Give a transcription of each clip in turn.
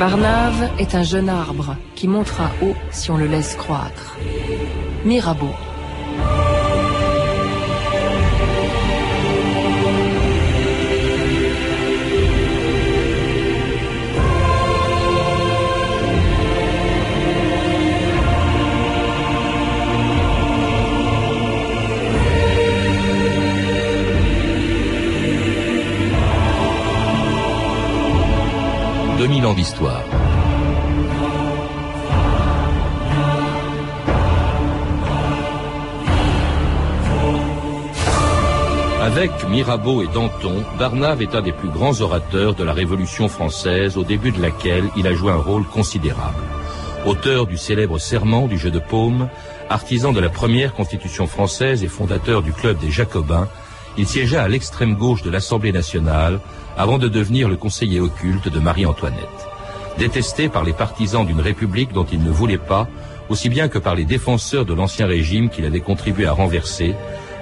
Barnave est un jeune arbre qui montera haut si on le laisse croître. Mirabeau. 2000 ans d'histoire. Avec Mirabeau et Danton, Barnave est un des plus grands orateurs de la Révolution française, au début de laquelle il a joué un rôle considérable. Auteur du célèbre serment du jeu de paume, artisan de la première constitution française et fondateur du club des Jacobins, il siégea à l'extrême gauche de l'Assemblée nationale avant de devenir le conseiller occulte de Marie-Antoinette. Détesté par les partisans d'une république dont il ne voulait pas, aussi bien que par les défenseurs de l'ancien régime qu'il avait contribué à renverser,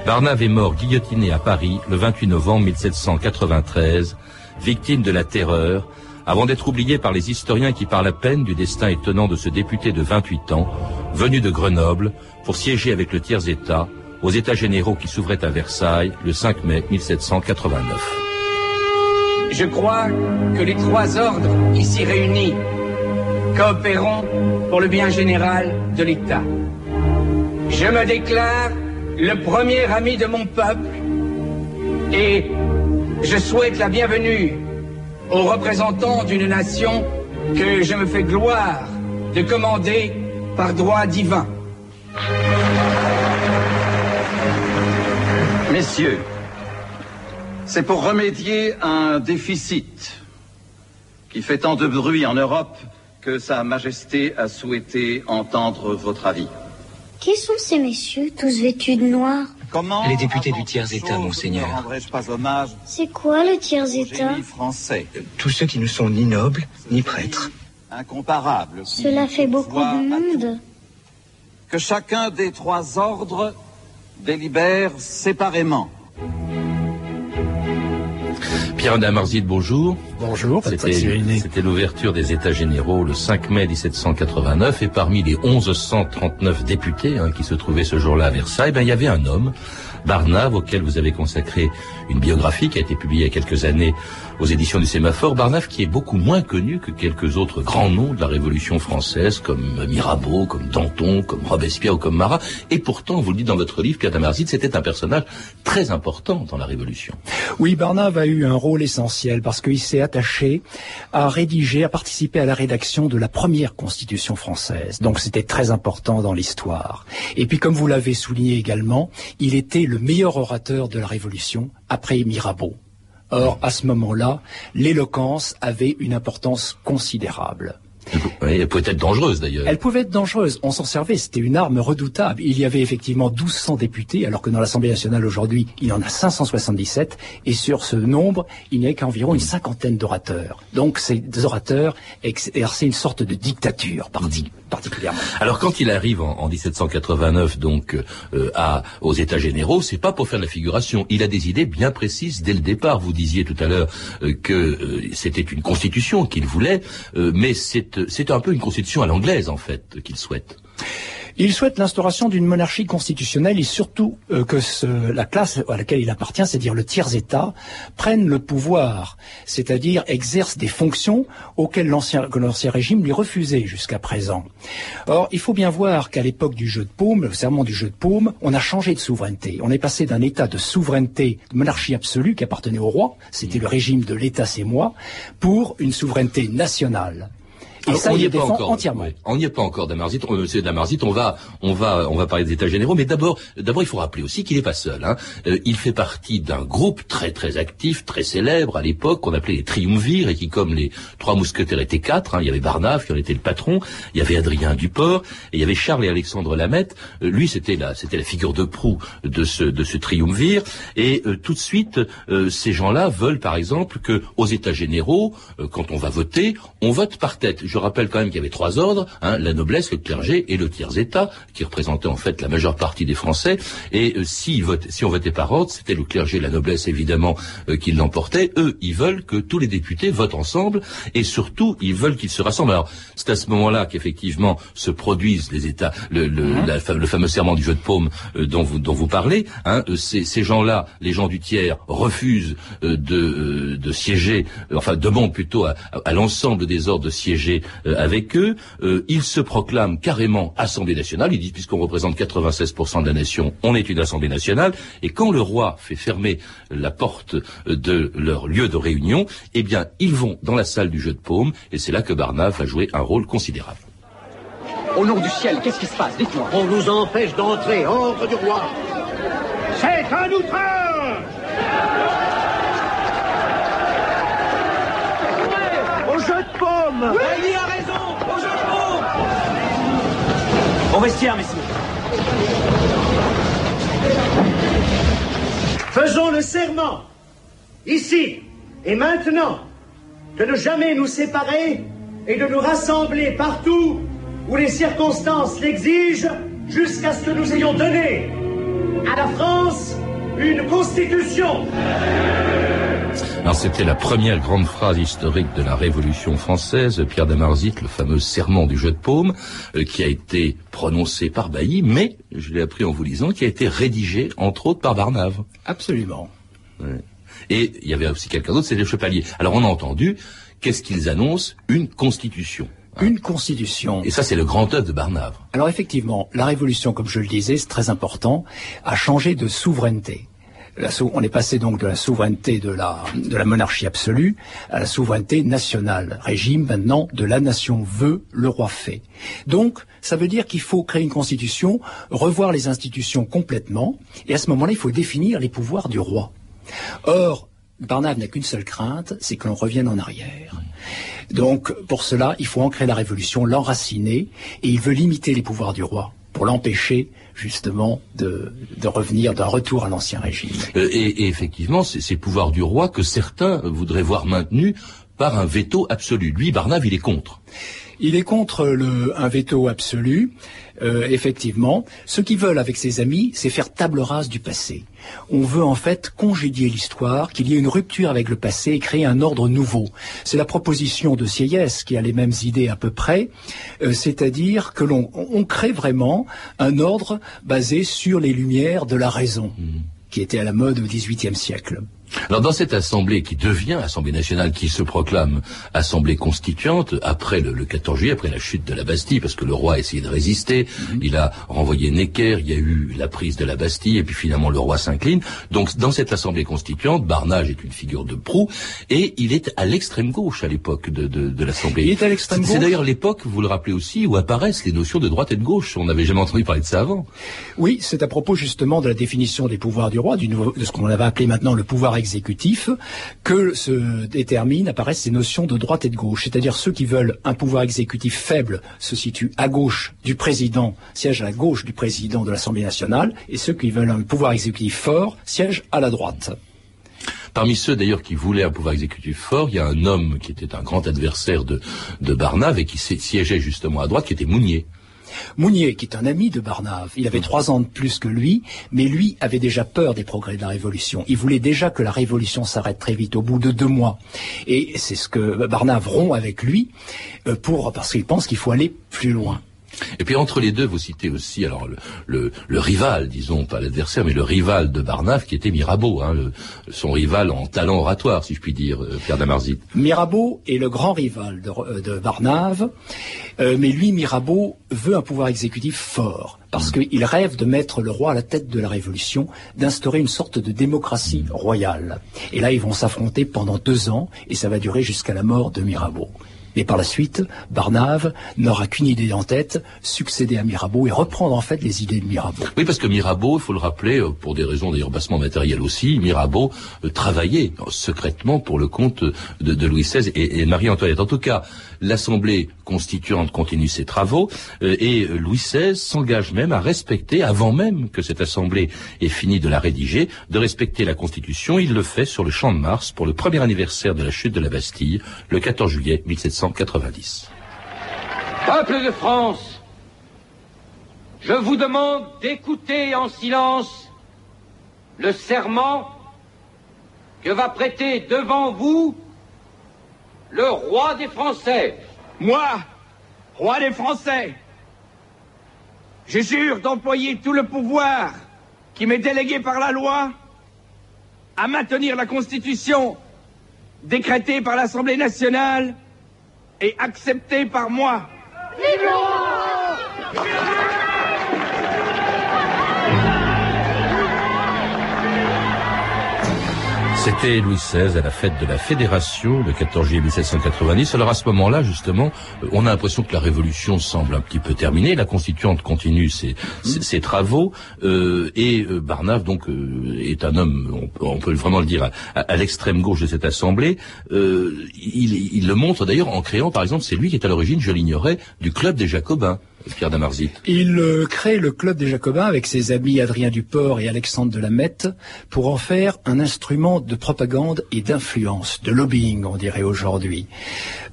Barnave est mort guillotiné à Paris le 28 novembre 1793, victime de la terreur, avant d'être oublié par les historiens qui parlent à peine du destin étonnant de ce député de 28 ans, venu de Grenoble, pour siéger avec le tiers-État aux États généraux qui s'ouvraient à Versailles le 5 mai 1789. Je crois que les trois ordres ici réunis coopéreront pour le bien général de l'État. Je me déclare le premier ami de mon peuple et je souhaite la bienvenue aux représentants d'une nation que je me fais gloire de commander par droit divin. Messieurs, c'est pour remédier à un déficit qui fait tant de bruit en Europe que Sa Majesté a souhaité entendre votre avis. Qui sont ces messieurs, tous vêtus de noir? Comment Les députés du tiers-État, monseigneur. C'est quoi le tiers-État français? Tous ceux qui ne sont ni nobles, ni prêtres. Incomparable. Cela fait beaucoup de monde. Que chacun des trois ordres délibère séparément Pierre Damarzit, bonjour. Bonjour, C'était l'ouverture des États généraux le 5 mai 1789 et parmi les 1139 députés hein, qui se trouvaient ce jour-là à Versailles, ben, il y avait un homme, Barnave, auquel vous avez consacré une biographie qui a été publiée il y a quelques années aux éditions du Sémaphore. Barnave qui est beaucoup moins connu que quelques autres grands noms de la Révolution française, comme Mirabeau, comme Danton, comme Robespierre ou comme Marat. Et pourtant, vous le dites dans votre livre, Pierre Damarzit, c'était un personnage très important dans la Révolution. Oui, Barnave a eu un rôle essentiel parce qu'il s'est attaché à rédiger, à participer à la rédaction de la première Constitution française. Donc c'était très important dans l'histoire. Et puis, comme vous l'avez souligné également, il était le meilleur orateur de la Révolution après Mirabeau. Or, à ce moment-là, l'éloquence avait une importance considérable. elle pouvait être dangereuse d'ailleurs. Elle pouvait être dangereuse. On s'en servait. C'était une arme redoutable. Il y avait effectivement 1200 députés, alors que dans l'Assemblée nationale aujourd'hui, il y en a 577. Et sur ce nombre, il n'y a qu'environ une cinquantaine d'orateurs. Donc ces orateurs exerçaient une sorte de dictature partie particulièrement. Alors quand il arrive en, 1789 donc euh, à aux États généraux, c'est pas pour faire de la figuration. Il a des idées bien précises dès le départ. Vous disiez tout à l'heure euh, que euh, c'était une constitution qu'il voulait, mais c'est c'est un peu une constitution à l'anglaise en fait qu'il souhaite. Il souhaite l'instauration d'une monarchie constitutionnelle et surtout euh, que la classe à laquelle il appartient, c'est-à-dire le tiers-État, prenne le pouvoir, c'est-à-dire exerce des fonctions auxquelles l'ancien régime lui refusait jusqu'à présent. Or, il faut bien voir qu'à l'époque du jeu de paume, le serment du jeu de paume, on a changé de souveraineté. On est passé d'un état de souveraineté, de monarchie absolue qui appartenait au roi, c'était le régime de l'État c'est moi, pour une souveraineté nationale. Et ça, on n'y est pas encore. Entièrement. On n'y est pas encore, Damarzit. On, monsieur Damarzit, on va, on va, on va parler des États généraux, mais d'abord, d'abord, il faut rappeler aussi qu'il n'est pas seul. Hein. Euh, il fait partie d'un groupe très, très actif, très célèbre à l'époque, qu'on appelait les Triumvirs, et qui, comme les trois mousquetaires étaient quatre, hein, il y avait Barnave qui en était le patron, il y avait Adrien Duport, et il y avait Charles et Alexandre Lamette. Euh, lui, c'était la, c'était la figure de proue de ce, de ce Triumvir. Et euh, tout de suite, ces gens-là veulent, par exemple, que aux États généraux, quand on va voter, on vote par tête je rappelle quand même qu'il y avait trois ordres, hein, la noblesse, le clergé et le tiers-état, qui représentaient en fait la majeure partie des Français. Et euh, si, si on votait par ordre, c'était le clergé, la noblesse évidemment, euh, qui l'emportaient. Eux, ils veulent que tous les députés votent ensemble, et surtout, ils veulent qu'ils se rassemblent. Alors, c'est à ce moment-là qu'effectivement se produisent les États, le, le, mmh. le fameux serment du jeu de paume euh, dont, vous, dont vous parlez. Hein, ces, ces gens-là, les gens du tiers, refusent de, de siéger, enfin demandent plutôt à, à l'ensemble des ordres de siéger avec eux. ils se proclament carrément Assemblée nationale. Ils disent, puisqu'on représente 96% de la nation, on est une Assemblée nationale. Et quand le roi fait fermer la porte de leur lieu de réunion, eh bien, ils vont dans la salle du jeu de paume, et c'est là que Barnave va jouer un rôle considérable. Au nom du ciel, qu'est-ce qui se passe? Dites-moi. On nous empêche d'entrer, ordre du roi. C'est un outrage Au jeu Il a raison Au jeu de paume Au vestiaire, messieurs. Faisons le serment, ici et maintenant, de ne jamais nous séparer et de nous rassembler partout où les circonstances l'exigent jusqu'à ce que nous ayons donné à la France une constitution. Alors c'était la première grande phrase historique de la Révolution française, Pierre Damarzit, le fameux serment du jeu de paume, euh, qui a été prononcé par Bailly, mais, je l'ai appris en vous lisant, qui a été rédigé, entre autres, par Barnave. Absolument. Et il y avait aussi quelqu'un d'autre, c'est les chevaliers. Alors on a entendu, qu'est-ce qu'ils annoncent? Une constitution. Une constitution. Et ça, c'est le grand œuvre de Barnave. Alors effectivement, la Révolution, comme je le disais, c'est très important, a changé de souveraineté. On est passé donc de la souveraineté de la, de la monarchie absolue à la souveraineté nationale. Régime maintenant de la nation veut, le roi fait. Donc, ça veut dire qu'il faut créer une constitution, revoir les institutions complètement, et à ce moment-là, il faut définir les pouvoirs du roi. Or, Barnave n'a qu'une seule crainte, c'est que l'on revienne en arrière. Donc, pour cela, il faut ancrer la révolution, l'enraciner, et il veut limiter les pouvoirs du roi pour l'empêcher justement de, revenir d'un retour à l'ancien régime. Euh, et, effectivement, c'est ces pouvoirs du roi que certains voudraient voir maintenus par un veto absolu. Lui, Barnave, il est contre. Il est contre le, un veto absolu, euh, effectivement. Ce qu'ils veulent avec ses amis, c'est faire table rase du passé. On veut en fait congédier l'histoire, qu'il y ait une rupture avec le passé et créer un ordre nouveau. C'est la proposition de Sieyès qui a les mêmes idées à peu près, euh, c'est-à-dire que l'on on crée vraiment un ordre basé sur les lumières de la raison, mmh. qui était à la mode au XVIIIe siècle. Alors dans cette assemblée qui devient Assemblée nationale, qui se proclame Assemblée constituante, après le, 14 juillet, après la chute de la Bastille, parce que le roi a essayé de résister, mhm. il a renvoyé Necker, il y a eu la prise de la Bastille, et puis finalement le roi s'incline. Donc dans cette Assemblée constituante, Barnage est une figure de proue, et il est à l'extrême gauche à l'époque de, de, l'Assemblée. Il est à l'extrême gauche. C'est d'ailleurs l'époque, vous le rappelez aussi, où apparaissent les notions de droite et de gauche. On n'avait jamais entendu parler de ça avant. Oui, c'est à propos justement de la définition des pouvoirs du roi, du nouveau, de ce qu'on avait appelé maintenant le pouvoir exécutif que se déterminent, apparaissent ces notions de droite et de gauche. C'est-à-dire ceux qui veulent un pouvoir exécutif faible se situent à gauche du président, siègent à la gauche du président de l'Assemblée nationale, et ceux qui veulent un pouvoir exécutif fort siègent à la droite. Parmi ceux d'ailleurs qui voulaient un pouvoir exécutif fort, il y a un homme qui était un grand adversaire de, de Barnave et qui siégeait justement à droite, qui était Mounier. Mounier, qui est un ami de Barnave, il avait trois ans de plus que lui, mais lui avait déjà peur des progrès de la Révolution. Il voulait déjà que la Révolution s'arrête très vite, au bout de deux mois. Et c'est ce que Barnave rompt avec lui, euh, pour, parce qu'il pense qu'il faut aller plus loin. Et puis entre les deux, vous citez aussi alors le, rival, disons pas l'adversaire, mais le rival de Barnave qui était Mirabeau, hein, son rival en talent oratoire, si je puis dire, euh, Pierre Damarzit. Mirabeau est le grand rival de, euh, Barnave, euh, mais lui, Mirabeau, veut un pouvoir exécutif fort parce mm. qu'il rêve de mettre le roi à la tête de la Révolution, d'instaurer une sorte de démocratie royale. Et là, ils vont s'affronter pendant deux ans, et ça va durer jusqu'à la mort de Mirabeau. Et par la suite, Barnave n'aura qu'une idée en tête, succéder à Mirabeau et reprendre en fait les idées de Mirabeau. Oui, parce que Mirabeau, il faut le rappeler, euh, pour des raisons d'ailleurs bassement matérielles aussi, Mirabeau euh, travaillait secrètement pour le compte de, Louis XVI et, Marie-Antoinette. En tout cas, l'Assemblée constituante continue ses travaux euh, et Louis XVI s'engage même à respecter, avant même que cette Assemblée ait fini de la rédiger, de respecter la Constitution. Il le fait sur le Champ de Mars pour le premier anniversaire de la chute de la Bastille, le 14 juillet 1700. 1990. Peuple de France, je vous demande d'écouter en silence le serment que va prêter devant vous le roi des Français. Moi, roi des Français, je jure d'employer tout le pouvoir qui m'est délégué par la loi à maintenir la Constitution décrétée par l'Assemblée nationale et acceptée par moi. C'était Louis XVI à la fête de la Fédération le 14 juillet 1790. Alors à ce moment-là, justement, euh, on a l'impression que la Révolution semble un petit peu terminée. La Constituante continue ses, travaux euh, et euh, Barnave donc euh, est un homme, on, peut vraiment le dire, à, l'extrême gauche de cette Assemblée. Il, le montre d'ailleurs en créant, par exemple, c'est lui qui est à l'origine, je l'ignorais, du club des Jacobins. Pierre Damarzit. Il euh, crée le club des Jacobins avec ses amis Adrien Duport et Alexandre de la Mette pour en faire un instrument de propagande et d'influence, de lobbying, on dirait aujourd'hui.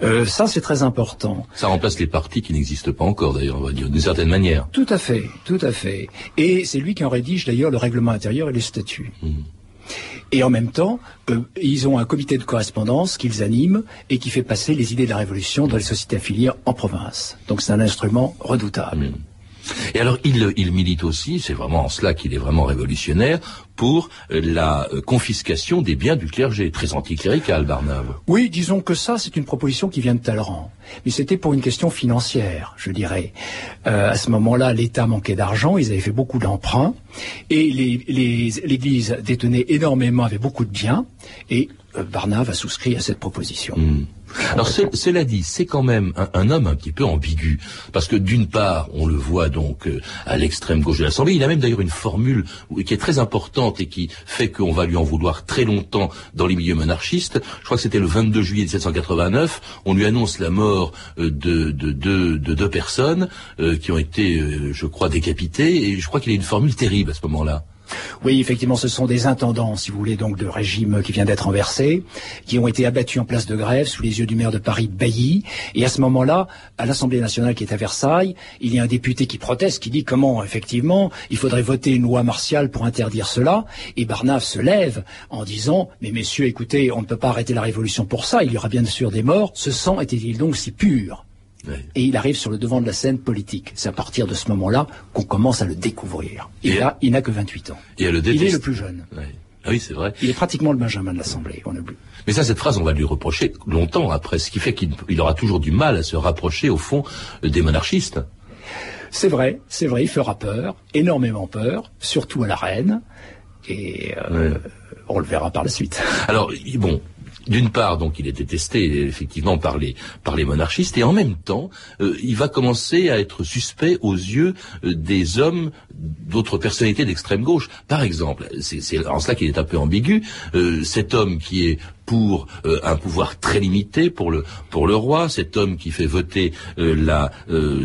Euh, ça, c'est très important. Ça remplace les partis qui n'existent pas encore, d'ailleurs, on va dire, d'une certaine manière. Tout à fait, tout à fait. Et c'est lui qui en rédige d'ailleurs le règlement intérieur et les statuts. Mmh. Et en même temps, euh, ils ont un comité de correspondance qu'ils animent et qui fait passer les idées de la révolution dans les sociétés affiliées en province. Donc c'est un instrument redoutable. Mmh. Et alors, il, il milite aussi, c'est vraiment en cela qu'il est vraiment révolutionnaire, pour la confiscation des biens du clergé, très anticlérical, Barnave. Oui, disons que ça, c'est une proposition qui vient de Talleyrand. Mais c'était pour une question financière, je dirais. Euh, à ce moment-là, l'État manquait d'argent, ils avaient fait beaucoup d'emprunts, et l'Église les, les, détenait énormément, avait beaucoup de biens, et euh, Barnave a souscrit à cette proposition. Mmh. Alors cela dit, c'est quand même un, homme un petit peu ambigu, parce que d'une part, on le voit donc euh, à l'extrême gauche de l'Assemblée, il a même d'ailleurs une formule qui est très importante et qui fait qu'on va lui en vouloir très longtemps dans les milieux monarchistes. Je crois que c'était le 22 juillet 1789, on lui annonce la mort euh, de, de, de, de deux personnes euh, qui ont été, je crois, décapitées, et je crois qu'il a une formule terrible à ce moment-là. Oui, effectivement, ce sont des intendants, si vous voulez, donc de régime qui vient d'être renversé, qui ont été abattus en place de grève sous les yeux du maire de Paris, Bailly. Et à ce moment-là, à l'Assemblée nationale qui est à Versailles, il y a un député qui proteste, qui dit comment, effectivement, il faudrait voter une loi martiale pour interdire cela? Et Barnave se lève en disant, mais messieurs, écoutez, on ne peut pas arrêter la révolution pour ça, il y aura bien sûr des morts. Ce sang était-il donc si pur? Et il arrive sur le devant de la scène politique. C'est à partir de ce moment-là qu'on commence à le découvrir. Et, et là, il n'a que 28 ans. Et le il est le plus jeune. Ah oui, c'est vrai. Il est pratiquement le Benjamin de l'Assemblée. On a vu. Mais ça, cette phrase, on va lui reprocher longtemps après, ce qui fait qu'il aura toujours du mal à se rapprocher, au fond, des monarchistes. C'est vrai, c'est vrai, il fera peur, énormément peur, surtout à la reine, et euh, ouais. on le verra par la suite. Alors, bon, d'une part, donc, il est détesté effectivement par les par les monarchistes, et en même temps, euh, il va commencer à être suspect aux yeux euh, des hommes d'autres personnalités d'extrême gauche. Par exemple, c'est en cela qu'il est un peu ambigu. Euh, cet homme qui est pour euh, un pouvoir très limité pour le pour le roi, cet homme qui fait voter euh, la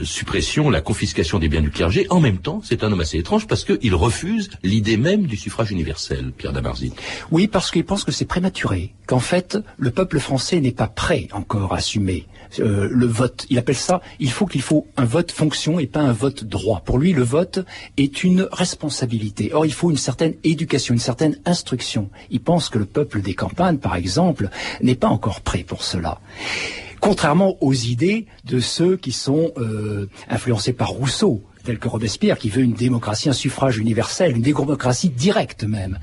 suppression, la confiscation des biens du clergé. En même temps, c'est un homme assez étrange parce qu'il refuse l'idée même du suffrage universel, Pierre Damarzit. Oui, parce qu'il pense que c'est prématuré, qu'en fait le peuple français n'est pas prêt encore à assumer euh, le vote. Il appelle ça, il faut qu'il faut un vote fonction et pas un vote droit. Pour lui, le vote est une responsabilité. Or, il faut une certaine éducation, une certaine instruction. Il pense que le peuple des campagnes, par exemple, n'est pas encore prêt pour cela contrairement aux idées de ceux qui sont euh, influencés par Rousseau, tel que Robespierre, qui veut une démocratie, un suffrage universel, une démocratie directe même.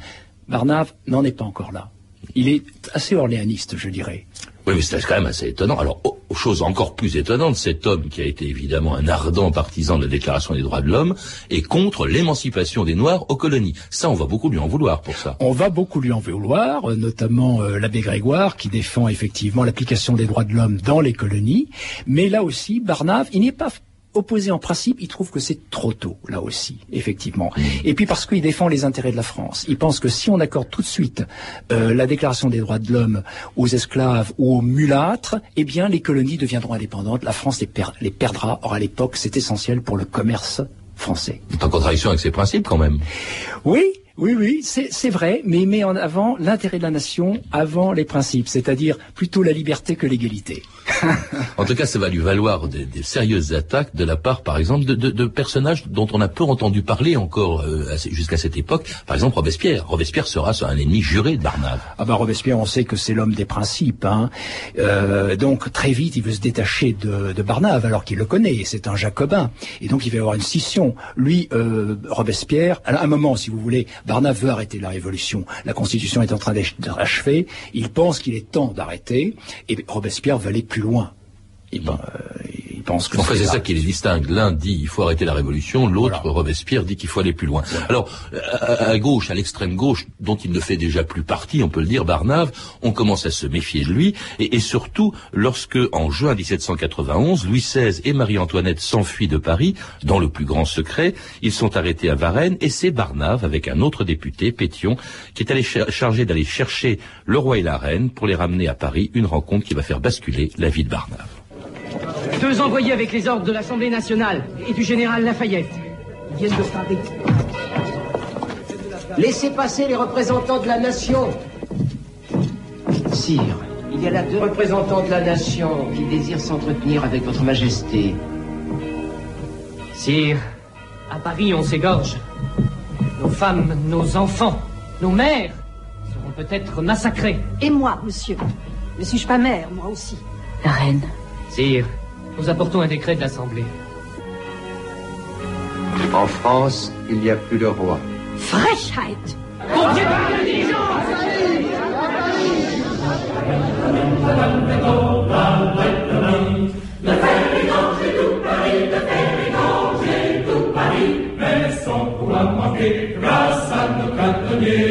Barnave n'en est pas encore là. Il est assez orléaniste, je dirais. Oui, mais c'est quand même assez étonnant. Alors, oh, chose encore plus étonnante, cet homme qui a été évidemment un ardent partisan de la Déclaration des droits de l'homme est contre l'émancipation des Noirs aux colonies. Ça, on va beaucoup lui en vouloir pour ça. On va beaucoup lui en vouloir, notamment euh, l'abbé Grégoire qui défend effectivement l'application des droits de l'homme dans les colonies. Mais là aussi, Barnave, il n'est pas opposé en principe, il trouve que c'est trop tôt, là aussi, effectivement. Et puis parce qu'il défend les intérêts de la France. Il pense que si on accorde tout de suite euh, la déclaration des droits de l'homme aux esclaves ou aux mulâtres, eh bien les colonies deviendront indépendantes, la France les, per les perdra. Or à l'époque, c'est essentiel pour le commerce français. C'est en contradiction avec ses principes quand même. Oui, Oui, oui, c'est vrai, mais il met en avant l'intérêt de la nation avant les principes, c'est-à-dire plutôt la liberté que l'égalité. En tout cas, ça va lui valoir des, sérieuses attaques de la part, par exemple, de, personnages dont on a peu entendu parler encore euh, jusqu'à cette époque. Par exemple, Robespierre. Robespierre sera un ennemi juré de Barnave. Ah bah Robespierre, on sait que c'est l'homme des principes. Hein. Euh, donc très vite, il veut se détacher de, de Barnave, alors qu'il le connaît. C'est un jacobin, et donc il va y avoir une scission. Lui, euh, Robespierre, à un moment, si vous voulez, Barnave veut arrêter la révolution. La Constitution est en train d'être achevée. Il pense qu'il est temps d'arrêter, et Robespierre veut aller plus loin. Et ben, il pense que c'est ça qui les distingue. L'un dit il faut arrêter la révolution, l'autre Robespierre dit qu'il faut aller plus loin. Alors à, gauche, à l'extrême gauche, dont il ne fait déjà plus partie, on peut le dire, Barnave, on commence à se méfier de lui, et, et surtout lorsque en juin 1791, Louis XVI et Marie-Antoinette s'enfuient de Paris dans le plus grand secret, ils sont arrêtés à Varennes, et c'est Barnave avec un autre député, Pétion, qui est allé chargé d'aller chercher le roi et la reine pour les ramener à Paris, une rencontre qui va faire basculer la vie de Barnave. Deux envoyés avec les ordres de l'Assemblée nationale et du général Lafayette. Ils viennent de Paris. Laissez passer les représentants de la nation. Sire, il y a là deux représentants de la nation qui désirent s'entretenir avec votre majesté. Sire, à Paris, on s'égorge. Nos femmes, nos enfants, nos mères seront peut-être massacrés. Et moi, monsieur Ne suis-je pas mère, moi aussi? La reine. Sire, nous apportons un décret de l'Assemblée. En France, il n'y a plus de roi. Frechheit grâce à nos cantonniers.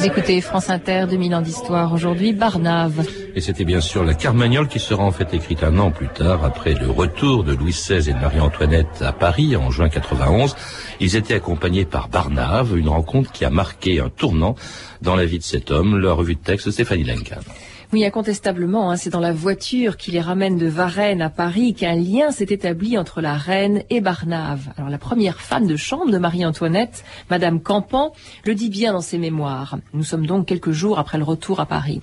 Vous écoutez France Inter, 2000 ans d'histoire. Aujourd'hui, Barnave. Et c'était bien sûr la Carmagnole qui sera en fait écrite un an plus tard, après le retour de Louis XVI et de Marie-Antoinette à Paris en juin 91. Ils étaient accompagnés par Barnave, une rencontre qui a marqué un tournant dans la vie de cet homme. La revue de texte, Stéphanie Lenkan. Oui, incontestablement, hein, c'est dans la voiture qui les ramène de Varennes à Paris qu'un lien s'est établi entre la reine et Barnave. Alors la première femme de chambre de Marie-Antoinette, Madame Campan, le dit bien dans ses mémoires. Nous sommes donc quelques jours après le retour à Paris.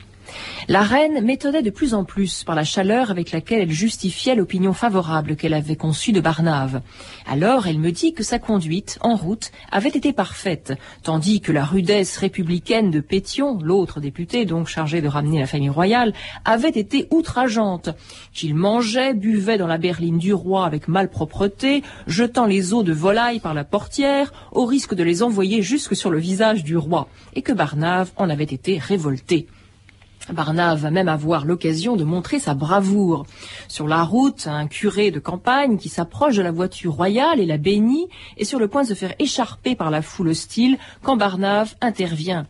La reine m'étonnait de plus en plus par la chaleur avec laquelle elle justifiait l'opinion favorable qu'elle avait conçue de Barnave. Alors elle me dit que sa conduite, en route, avait été parfaite, tandis que la rudesse républicaine de Pétion, l'autre député donc chargé de ramener la famille royale, avait été outrageante, qu'il mangeait, buvait dans la berline du roi avec malpropreté, jetant les os de volaille par la portière, au risque de les envoyer jusque sur le visage du roi, et que Barnave en avait été révolté. Barnave va même avoir l'occasion de montrer sa bravoure. Sur la route, un curé de campagne qui s'approche de la voiture royale et la bénit est sur le point de se faire écharper par la foule hostile quand Barnave intervient.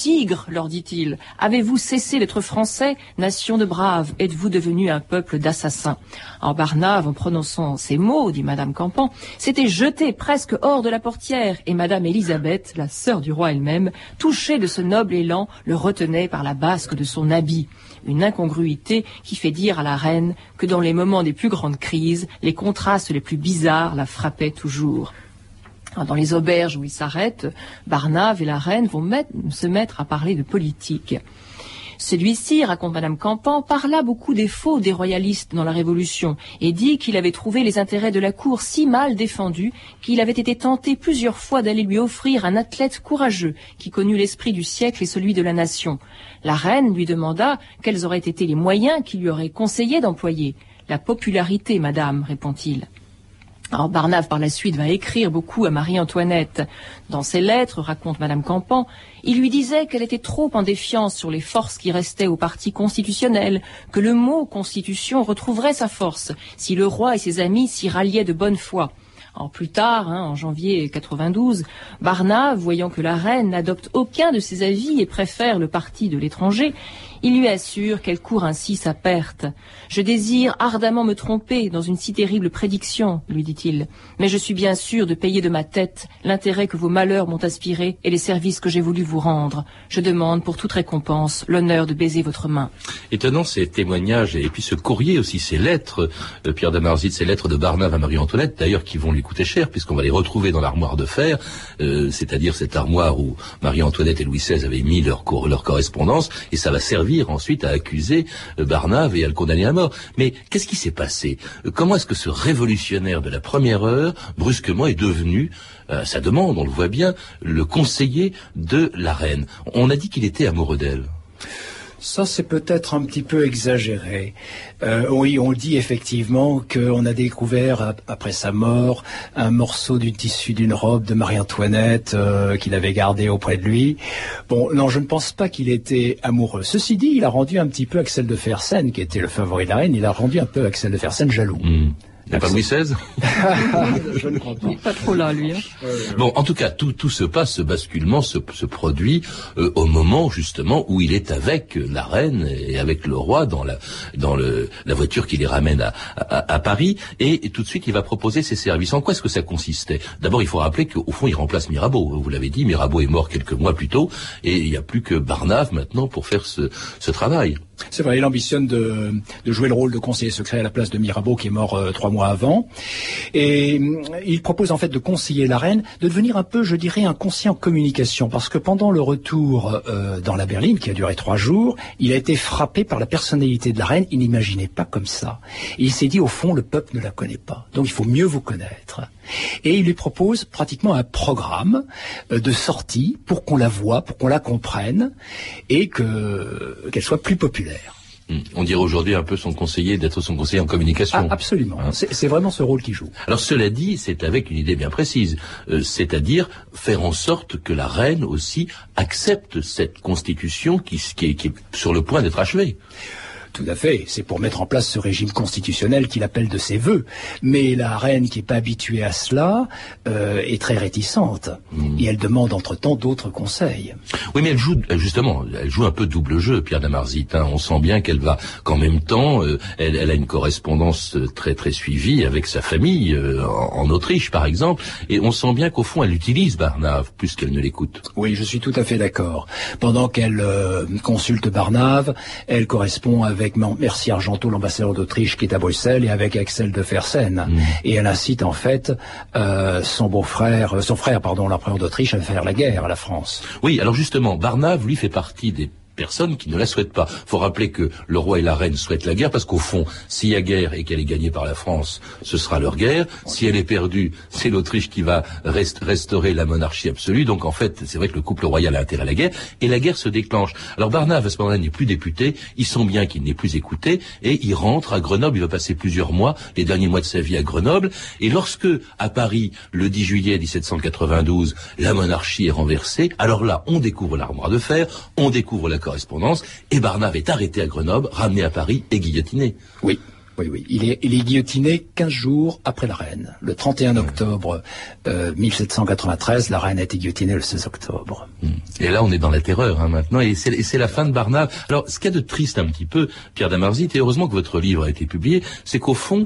Tigre, leur dit-il, avez-vous cessé d'être français, nation de braves? Êtes-vous devenu un peuple d'assassins? En Barnave, en prononçant ces mots, dit Madame Campan, s'était jeté presque hors de la portière, et Madame Élisabeth, la sœur du roi elle-même, touchée de ce noble élan, le retenait par la basque de son habit. Une incongruité qui fait dire à la reine que dans les moments des plus grandes crises, les contrastes les plus bizarres la frappaient toujours. Dans les auberges où ils s'arrêtent, Barnave et la reine vont se mettre à parler de politique. Celui-ci, raconte Madame Campan, parla beaucoup des faux des royalistes dans la Révolution et dit qu'il avait trouvé les intérêts de la cour si mal défendus qu'il avait été tenté plusieurs fois d'aller lui offrir un athlète courageux qui connut l'esprit du siècle et celui de la nation. La reine lui demanda quels auraient été les moyens qu'il lui aurait conseillé d'employer. La popularité, madame, répond-il. Alors Barnave par la suite va écrire beaucoup à Marie-Antoinette. Dans ses lettres, raconte Madame Campan, il lui disait qu'elle était trop en défiance sur les forces qui restaient au parti constitutionnel, que le mot constitution retrouverait sa force si le roi et ses amis s'y ralliaient de bonne foi. En plus tard, hein, en janvier 92, Barnave, voyant que la reine n'adopte aucun de ses avis et préfère le parti de l'étranger, il lui assure qu'elle court ainsi sa perte. Je désire ardemment me tromper dans une si terrible prédiction, lui dit-il, mais je suis bien sûr de payer de ma tête l'intérêt que vos malheurs m'ont inspiré et les services que j'ai voulu vous rendre. Je demande pour toute récompense l'honneur de baiser votre main. Étonnant ces témoignages et puis ce courrier aussi, ces lettres, euh, Pierre Damarzit, ces lettres de Barnave à Marie-Antoinette, d'ailleurs qui vont lui coûter cher puisqu'on va les retrouver dans l'armoire de fer, euh, c'est-à-dire cette armoire où Marie-Antoinette et Louis XVI avaient mis leur, leur correspondance et ça va servir ensuite à accuser euh, Barnave et à le condamner à mort. Mais qu'est-ce qui s'est passé? Euh, Comment est-ce que ce révolutionnaire de la première heure, brusquement, est devenu, à sa demande, on le voit bien, le conseiller de la reine? On a dit qu'il était amoureux d'elle. Ça, c'est peut-être un petit peu exagéré. Euh, oui, on dit effectivement qu'on a découvert, après sa mort, un morceau du tissu d'une robe de Marie-Antoinette euh, qu'il avait gardé auprès de lui. Bon, non, je ne pense pas qu'il était amoureux. Ceci dit, il a rendu un petit peu Axel de Fersen, qui était le favori de la reine, il a rendu un peu Axel de Fersen jaloux. Hmm. Il n'y a pas Louis XVI Je ne crois pas. Pas trop là, lui. Hein. Bon, en tout cas, tout, tout se passe, ce basculement se, se produit euh, au moment justement où il est avec la reine et avec le roi dans la dans le la voiture qui les ramène à, à, à Paris et, et, tout de suite il va proposer ses services. En quoi est-ce que ça consistait? D'abord, il faut rappeler qu'au fond, il remplace Mirabeau. Vous l'avez dit, Mirabeau est mort quelques mois plus tôt et il n'y a plus que Barnave maintenant pour faire ce, ce travail. C'est vrai, il ambitionne de, jouer le rôle de conseiller secret à la place de Mirabeau qui est mort euh, trois mois avant. Et euh, il propose en fait de conseiller la reine, de devenir un peu, je dirais, un conseiller en communication, parce que pendant le retour euh, dans la berline, qui a duré trois jours, il a été frappé par la personnalité de la reine. Il n'imaginait pas comme ça. Il s'est dit, au fond, le peuple ne la connaît pas, donc il faut mieux vous connaître. Et il lui propose pratiquement un programme de sortie pour qu'on la voie, pour qu'on la comprenne, et que qu'elle soit plus populaire. Hmm. On dirait aujourd'hui un peu son conseiller d'être son conseiller en communication. Ah, absolument. Hein c'est vraiment ce rôle qu'il joue. Alors cela dit, c'est avec une idée bien précise, euh, c'est-à-dire faire en sorte que la reine aussi accepte cette constitution qui, qui, qui est sur le point d'être achevée. Tout à fait. C'est pour mettre en place ce régime constitutionnel qu'il appelle de ses voeux. Mais la reine, qui n'est pas habituée à cela, euh, est très réticente. Hmm. Et elle demande entre-temps d'autres conseils. Oui, mais elle joue, justement, elle joue un peu double jeu, Pierre Damarzit. Hein. On sent bien qu'elle va, qu'en même temps, euh, elle, elle, a une correspondance euh, très très suivie avec sa famille, euh, en, en, Autriche par exemple. Et on sent bien qu'au fond, elle utilise Barnave plus qu'elle ne l'écoute. Oui, je suis tout à fait d'accord. Pendant qu'elle consulte Barnave, elle correspond avec avec Merci Argento, l'ambassadeur d'Autriche qui est à Bruxelles, et avec Axel de Fersen. Mm. Et elle incite en fait euh, son beau-frère, euh, son frère, pardon, l'empereur d'Autriche à faire la guerre à la France. Oui, alors justement, Barnave, lui, fait partie des personne qui ne la souhaite pas. faut rappeler que le roi et la reine souhaitent la guerre parce qu'au fond, s'il y a guerre et qu'elle est gagnée par la France, ce sera leur guerre. Si elle est perdue, c'est l'Autriche qui va restaurer la monarchie absolue. Donc en fait, c'est vrai que le couple royal a intérêt à la guerre et la guerre se déclenche. Alors Barnave, à ce moment-là, n'est plus député. Il sent bien qu'il n'est plus écouté et il rentre à Grenoble. Il va passer plusieurs mois, les derniers mois de sa vie à Grenoble. Et lorsque, à Paris, le 10 juillet 1792, la monarchie est renversée, alors là, on découvre l'armoire de fer, on découvre la et Barnave est arrêté à Grenoble, ramené à Paris et guillotiné. Oui. Oui, oui. Il est, il est guillotiné 15 jours après la reine. Le 31 octobre 1793, euh, la reine a été guillotinée le 16 octobre. Hmm. Et là, on est dans la terreur hein, maintenant, et c'est la fin de Barnave. Alors, ce qu'il y a de triste un petit peu, Pierre Damarzit, et heureusement que votre livre a été publié, c'est qu'au fond,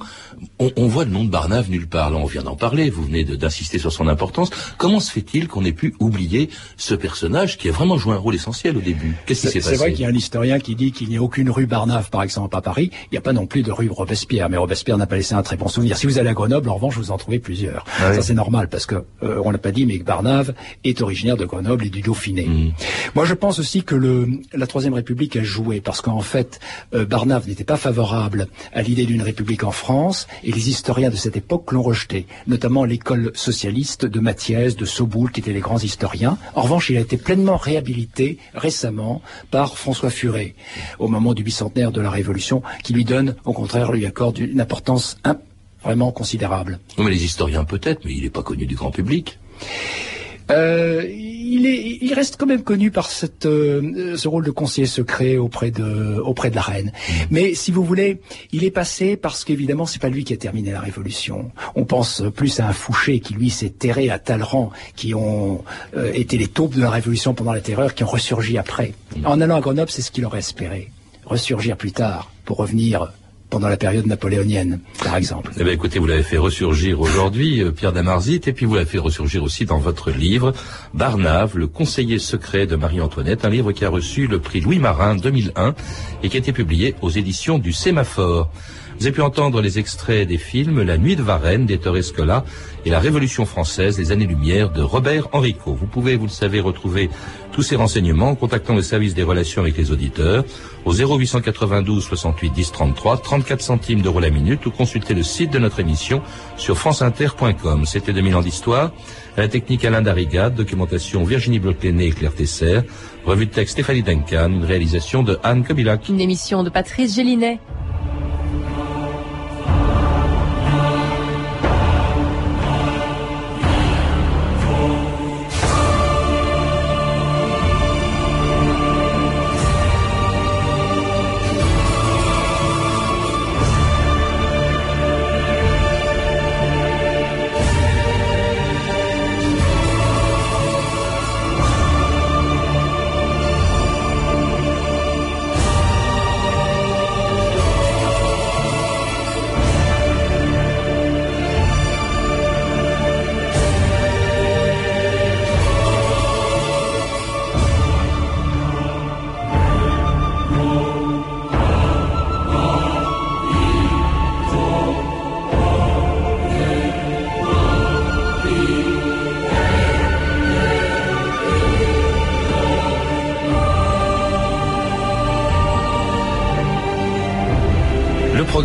on, on, voit le nom de Barnave nulle part. Là, on vient d'en parler, vous venez d'insister sur son importance. Comment se fait-il qu'on ait pu oublier ce personnage qui a vraiment joué un rôle essentiel au début? Qu'est-ce qui s'est passé? C'est vrai qu'il y a un historien qui dit qu'il n'y a aucune rue Barnave, par exemple, à Paris. Il n'y a pas non plus de rue Robespierre, mais Robespierre n'a pas laissé un très bon souvenir. Si vous allez à Grenoble, en revanche, vous en trouvez plusieurs. Ah Ça c'est normal parce que euh, on l'a pas dit, mais Barnave est originaire de Grenoble et du Dauphiné. Mmh. Moi, je pense aussi que le, la Troisième République a joué parce qu'en fait, euh, Barnave n'était pas favorable à l'idée d'une république en France et les historiens de cette époque l'ont rejeté, notamment l'école socialiste de Mathiès, de Soboul, qui étaient les grands historiens. En revanche, il a été pleinement réhabilité récemment par François Furet au moment du bicentenaire de la Révolution, qui lui donne, au contraire, lui accorde une importance vraiment considérable. mais les historiens peut-être, mais il n'est pas connu du grand public. Euh, il, est, il reste quand même connu par cette, euh, ce rôle de conseiller secret auprès de, auprès de la reine. Mm. Mais si vous voulez, il est passé parce qu'évidemment, c'est pas lui qui a terminé la révolution. On pense plus à un Fouché qui lui s'est terré à Talleyrand, qui ont euh, été les taupes de la révolution pendant la terreur, qui ont ressurgi après. Mm. En allant à Grenoble, c'est ce qu'il aurait espéré. Ressurgir plus tard pour revenir pendant la période napoléonienne, par exemple. Eh bien, écoutez, vous l'avez fait ressurgir aujourd'hui, euh, Pierre Damarzit, et puis vous l'avez fait ressurgir aussi dans votre livre, Barnave, le conseiller secret de Marie-Antoinette, un livre qui a reçu le prix Louis Marin 2001 et qui a été publié aux éditions du Sémaphore. Vous avez pu entendre les extraits des films La Nuit de Varennes d'Ettore Escola et La Révolution française, les années-lumière de Robert Enrico. Vous pouvez, vous le savez, retrouver tous ces renseignements en contactant le service des relations avec les auditeurs au 0892 68 10 33, 34 centimes d'euros la minute ou consulter le site de notre émission sur franceinter.com. C'était 2000 ans d'histoire. la technique Alain Darigade, documentation Virginie bloch et Claire Tesser, revue de texte Stéphanie Duncan, une réalisation de Anne Kobilac. Une émission de Patrice Gélinet.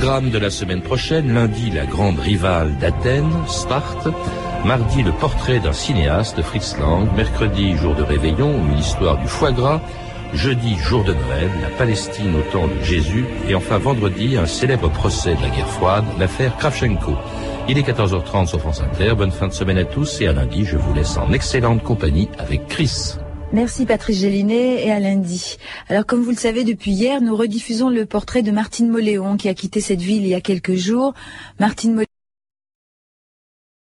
De la semaine prochaine, lundi la grande rivale d'Athènes, Sparte, mardi le portrait d'un cinéaste, Fritz Lang, mercredi jour de réveillon, une histoire du foie gras, jeudi jour de Noël, la Palestine au temps de Jésus, et enfin vendredi un célèbre procès de la guerre froide, l'affaire Kravchenko. Il est 14h30 sur France Inter, bonne fin de semaine à tous et à lundi je vous laisse en excellente compagnie avec Chris. Merci Patrice Gélinet et à lundi. Alors comme vous le savez depuis hier, nous rediffusons le portrait de Martine Moléon qui a quitté cette ville il y a quelques jours. Martine